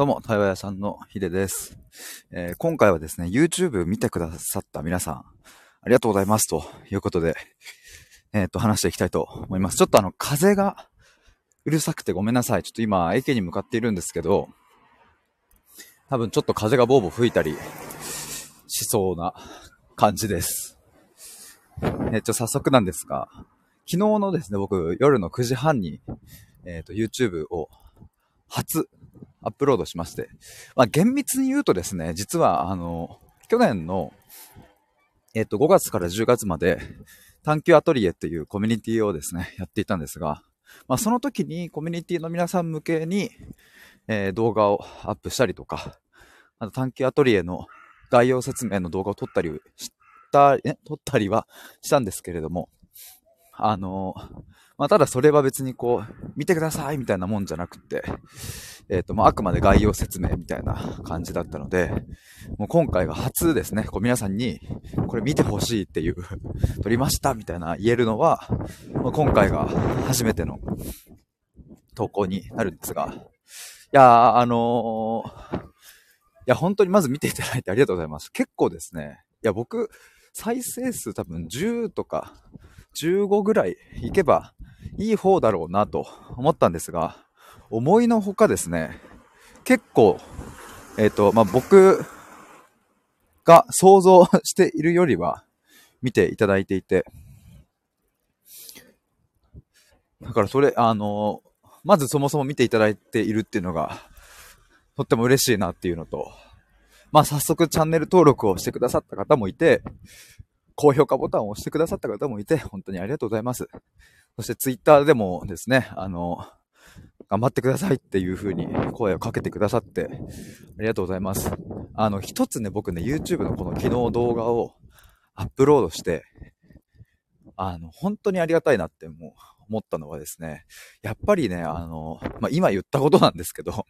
どうも、対話屋さんのヒデです、えー、今回はですね、YouTube 見てくださった皆さん、ありがとうございますということで、えっ、と、話していきたいと思います。ちょっとあの、風がうるさくてごめんなさい。ちょっと今、駅に向かっているんですけど、多分ちょっと風がボーボー吹いたりしそうな感じです。えー、ちょ、早速なんですが、昨日のですね、僕、夜の9時半に、えっ、と、YouTube を初アップロードしまして、まあ、厳密に言うとですね、実は、あの、去年の、えっ、と、5月から10月まで、探求アトリエっていうコミュニティをですね、やっていたんですが、まあ、その時にコミュニティの皆さん向けに、えー、動画をアップしたりとか、あと探求アトリエの概要説明の動画を撮ったりした、え、撮ったりはしたんですけれども、あの、まあ、ただそれは別にこう、見てくださいみたいなもんじゃなくて、えっ、ー、と、まあ、あくまで概要説明みたいな感じだったので、もう今回が初ですね、こう皆さんに、これ見てほしいっていう、撮りましたみたいな言えるのは、まあ、今回が初めての投稿になるんですが、いやー、あのー、いや、本当にまず見ていただいてありがとうございます。結構ですね、いや、僕、再生数多分10とか15ぐらいいけばいい方だろうなと思ったんですが、思いのほかですね、結構、えっ、ー、と、まあ、僕が想像しているよりは見ていただいていて、だからそれ、あの、まずそもそも見ていただいているっていうのが、とっても嬉しいなっていうのと、まあ早速チャンネル登録をしてくださった方もいて、高評価ボタンを押してくださった方もいて、本当にありがとうございます。そしてツイッターでもですね、あの、頑張ってくださいっていう風に声をかけてくださって、ありがとうございます。あの、一つね、僕ね、YouTube のこの昨日動画をアップロードして、あの、本当にありがたいなってもう思ったのはですね、やっぱりね、あの、まあ、今言ったことなんですけど、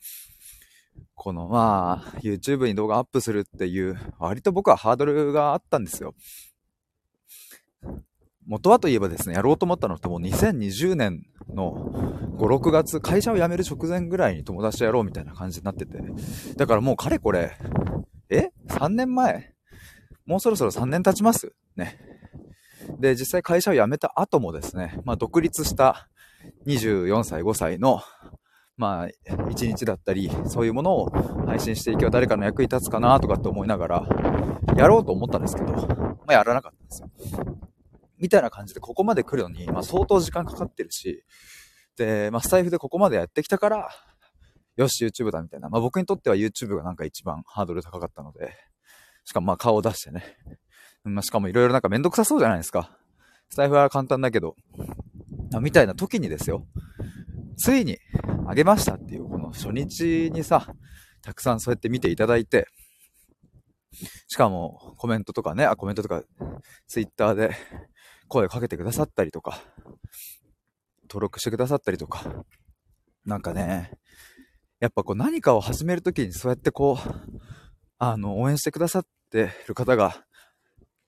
このまあ、YouTube に動画アップするっていう、割と僕はハードルがあったんですよ。元はといえばですね、やろうと思ったのってもう2020年の5、6月、会社を辞める直前ぐらいに友達とやろうみたいな感じになってて。だからもうかれこれ、え ?3 年前もうそろそろ3年経ちます？ね。で、実際会社を辞めた後もですね、まあ独立した24歳、5歳の、まあ、1日だったり、そういうものを配信していけば誰かの役に立つかなとかって思いながら、やろうと思ったんですけど、まあやらなかったんですよ。みたいな感じでここまで来るのに、まあ相当時間かかってるし、で、まあスタイフでここまでやってきたから、よし、YouTube だみたいな。まあ僕にとっては YouTube がなんか一番ハードル高かったので、しかもまあ顔を出してね。まあしかもいろいろなんかめんどくさそうじゃないですか。スタイフは簡単だけど、みたいな時にですよ。ついにあげましたっていう、この初日にさ、たくさんそうやって見ていただいて、しかもコメントとかね、あ、コメントとか、ツイッターで声かけてくださったりとか、登録してくださったりとか、なんかね、やっぱこう何かを始めるときにそうやってこう、あの、応援してくださってる方が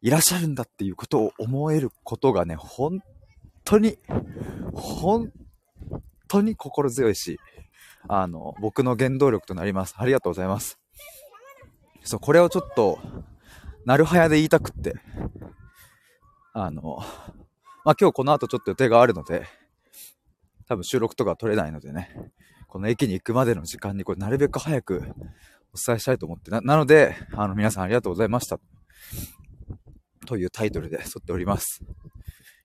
いらっしゃるんだっていうことを思えることがね、本当に、本当に心強いし、あの、僕の原動力となります。ありがとうございます。そう、これをちょっと、なるはやで言いたくって、あの、まあ、今日この後ちょっと予定があるので、多分収録とか取れないのでね、この駅に行くまでの時間にこれなるべく早くお伝えしたいと思ってな、なので、あの皆さんありがとうございました。というタイトルで撮っております。い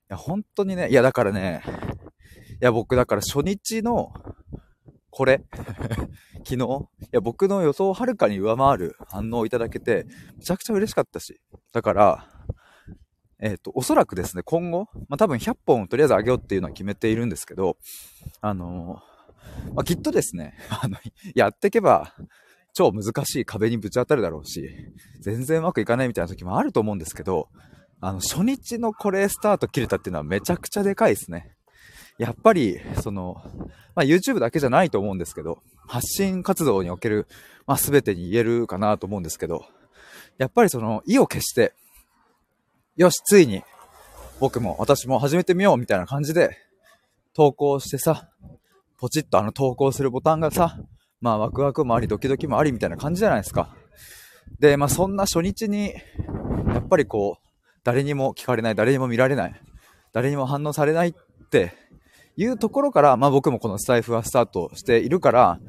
や、本当にね、いやだからね、いや僕だから初日のこれ 昨日いや僕の予想をはるかに上回る反応をいただけて、めちゃくちゃ嬉しかったし。だから、えっ、ー、と、おそらくですね、今後、まあ、多分100本とりあえず上げようっていうのは決めているんですけど、あのー、まあ、きっとですね、あの、やっていけば、超難しい壁にぶち当たるだろうし、全然うまくいかないみたいな時もあると思うんですけど、あの、初日のこれスタート切れたっていうのはめちゃくちゃでかいですね。やっぱり、その、まあ、YouTube だけじゃないと思うんですけど、発信活動における、まあ、全てに言えるかなと思うんですけど、やっぱりその、意を決して、よし、ついに、僕も私も始めてみようみたいな感じで、投稿してさ、ポチッとあの投稿するボタンがさ、まあワクワクもあり、ドキドキもありみたいな感じじゃないですか。で、まあそんな初日に、やっぱりこう、誰にも聞かれない、誰にも見られない、誰にも反応されないっていうところから、まあ僕もこのスタイフはスタートしているから、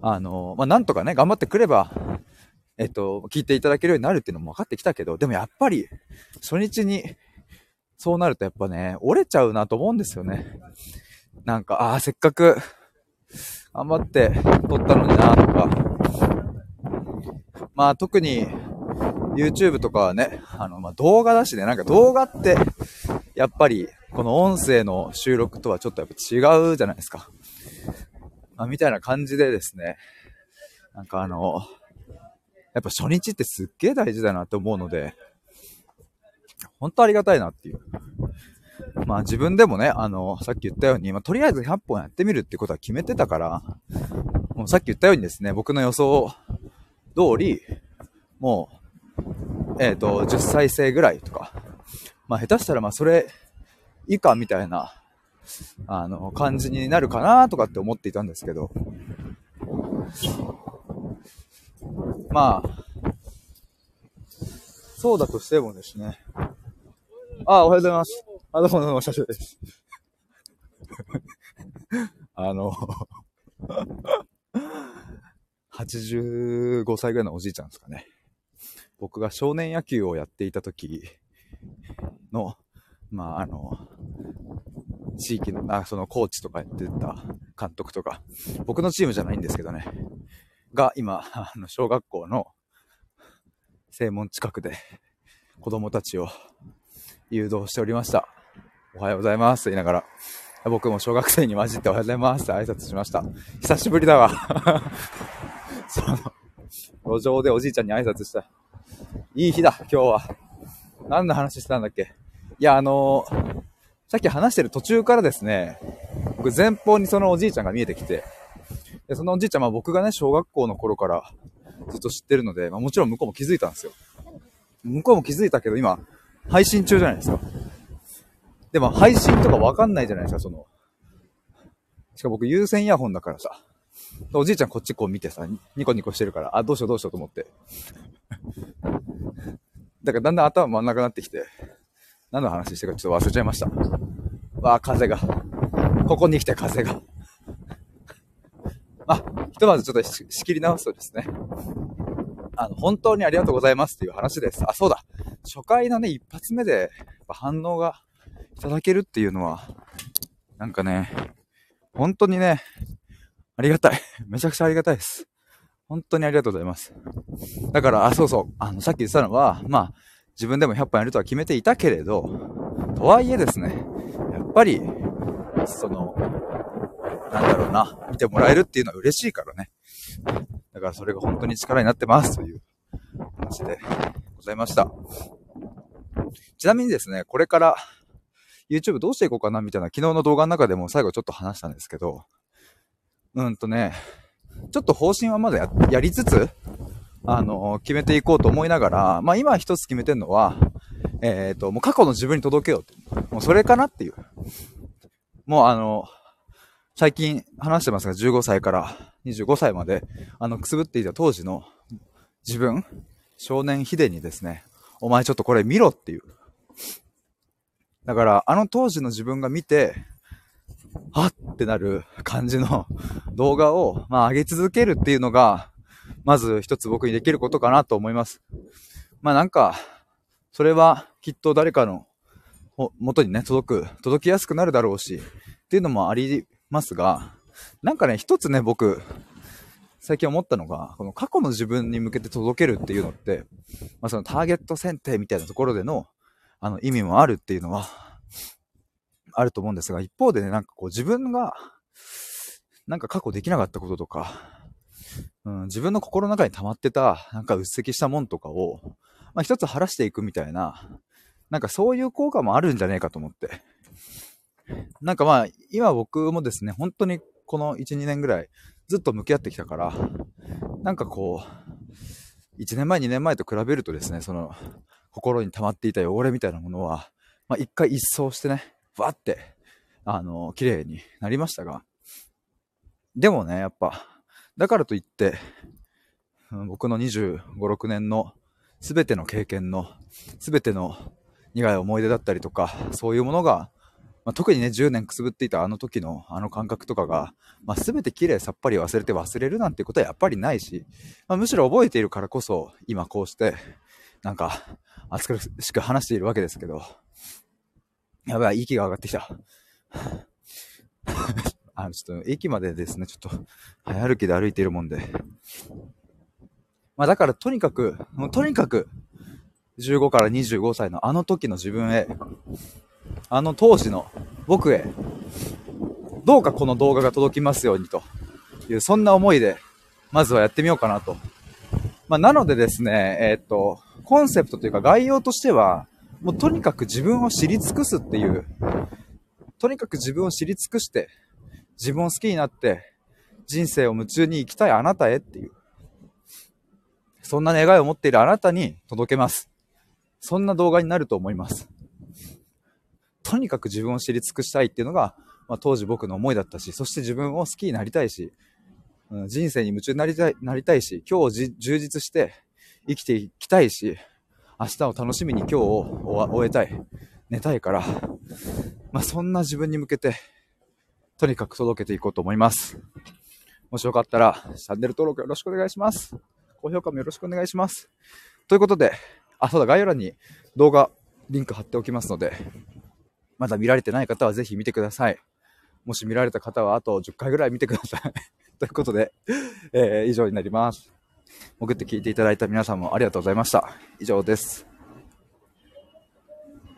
あの、まあなんとかね、頑張ってくれば、えっと、聞いていただけるようになるっていうのも分かってきたけど、でもやっぱり、初日に、そうなるとやっぱね、折れちゃうなと思うんですよね。なんか、ああ、せっかく、頑張って撮ったのになとか。まあ特に、YouTube とかはね、あの、まあ、動画だしね、なんか動画って、やっぱり、この音声の収録とはちょっとやっぱ違うじゃないですか。まあ、みたいな感じでですね、なんかあの、やっぱ初日ってすっげえ大事だなって思うので、本当ありがたいなっていう。まあ自分でもね、あの、さっき言ったように、まあ、とりあえず100本やってみるってことは決めてたから、もうさっき言ったようにですね、僕の予想通り、もう、えっ、ー、と、10再生ぐらいとか、まあ下手したらまあそれ以下みたいな、あの、感じになるかなとかって思っていたんですけど、まあ、そうだとしてもですね。あ、おはようございます。あ、どうもどうも、社長です。あの、85歳ぐらいのおじいちゃんですかね。僕が少年野球をやっていた時の、まあ、あの、地域の、あ、そのコーチとかやってた監督とか、僕のチームじゃないんですけどね、が今、あの、小学校の正門近くで子供たちを誘導しておりました。おはようございますと言いながら、僕も小学生に混じっておはようございますって挨拶しました。久しぶりだわ。その、路上でおじいちゃんに挨拶した。いい日だ、今日は。何の話してたんだっけ？いや、あのー、さっき話してる途中からですね、僕前方にそのおじいちゃんが見えてきて、で、そのおじいちゃんは僕がね、小学校の頃からずっと知ってるので、まあ、もちろん向こうも気づいたんですよ。向こうも気づいたけど、今、配信中じゃないですか。でも、配信とかわかんないじゃないですか、その。しかも僕、有線イヤホンだからさ。おじいちゃんこっちこう見てさ、ニコニコしてるから、あ、どうしようどうしようと思って。だからだんだん頭回んなくなってきて、何の話してるかちょっと忘れちゃいました。わあ、風が。ここに来て風が。まあ、ひとまずちょっと仕切り直すとですね、あの、本当にありがとうございますっていう話です。あ、そうだ。初回のね、一発目で反応がいただけるっていうのは、なんかね、本当にね、ありがたい。めちゃくちゃありがたいです。本当にありがとうございます。だから、あ、そうそう。あの、さっき言ってたのは、まあ、自分でも100本やるとは決めていたけれど、とはいえですね、やっぱり、その、なんだろうな、見てもらえるっていうのは嬉しいからね。だからそれが本当に力になってますという話でございました。ちなみにですね、これから YouTube どうしていこうかなみたいな昨日の動画の中でも最後ちょっと話したんですけど、うんとね、ちょっと方針はまだやりつつ、あの、決めていこうと思いながら、まあ今一つ決めてるのは、えっ、ー、と、もう過去の自分に届けようって。もうそれかなっていう。もうあの、最近話してますが、15歳から25歳まで、あの、くすぶっていた当時の自分、少年ヒデにですね、お前ちょっとこれ見ろっていう。だから、あの当時の自分が見て、はってなる感じの 動画を、まあ、上げ続けるっていうのが、まず一つ僕にできることかなと思います。まあなんか、それはきっと誰かの元にね、届く、届きやすくなるだろうし、っていうのもありますが、なんかね、一つね、僕、最近思ったのが、この過去の自分に向けて届けるっていうのって、まあそのターゲット選定みたいなところでの、あの意味もあるっていうのは、あると思うんですが、一方でね、なんかこう自分が、なんか過去できなかったこととか、うん、自分の心の中に溜まってた、なんか鬱積したもんとかを、まあ一つ晴らしていくみたいな、なんかそういう効果もあるんじゃねえかと思って。なんかまあ、今僕もですね、本当にこの1、2年ぐらいずっと向き合ってきたから、なんかこう、1年前、2年前と比べるとですね、その、心に溜まっていた汚れみたいなものは、まあ一回一掃してね、わって、あの、綺麗になりましたが、でもね、やっぱ、だからといって、僕の25、6年の全ての経験の、全ての苦い思い出だったりとか、そういうものが、まあ、特にね、10年くすぶっていたあの時のあの感覚とかが、まあ、全て綺麗さっぱり忘れて忘れるなんてことはやっぱりないし、まあ、むしろ覚えているからこそ、今こうして、なんか、熱苦しく話しているわけですけど、やばい、息が上がってきた。あ、ちょっと、駅までですね、ちょっと、早歩きで歩いているもんで。まあだからとにかく、もうとにかく、15から25歳のあの時の自分へ、あの当時の僕へ、どうかこの動画が届きますようにという、そんな思いで、まずはやってみようかなと。まあ、なのでですね、えー、っと、コンセプトというか概要としては、もうとにかく自分を知り尽くすっていう、とにかく自分を知り尽くして、自分を好きになって、人生を夢中に生きたいあなたへっていう、そんな願いを持っているあなたに届けます。そんな動画になると思います。とにかく自分を知り尽くしたいっていうのが、まあ、当時僕の思いだったし、そして自分を好きになりたいし、うん、人生に夢中になりたい、なりたいし、今日充実して生きていきたいし、明日を楽しみに今日を終えたい。寝たいから、まあ、そんな自分に向けて、とにかく届けていこうと思います。もしよかったら、チャンネル登録よろしくお願いします。高評価もよろしくお願いします。ということで、あ、そうだ、概要欄に動画、リンク貼っておきますので、まだ見られてない方はぜひ見てください。もし見られた方はあと10回ぐらい見てください。ということで、えー、以上になります。潜って聞いていただいた皆さんもありがとうございました。以上です。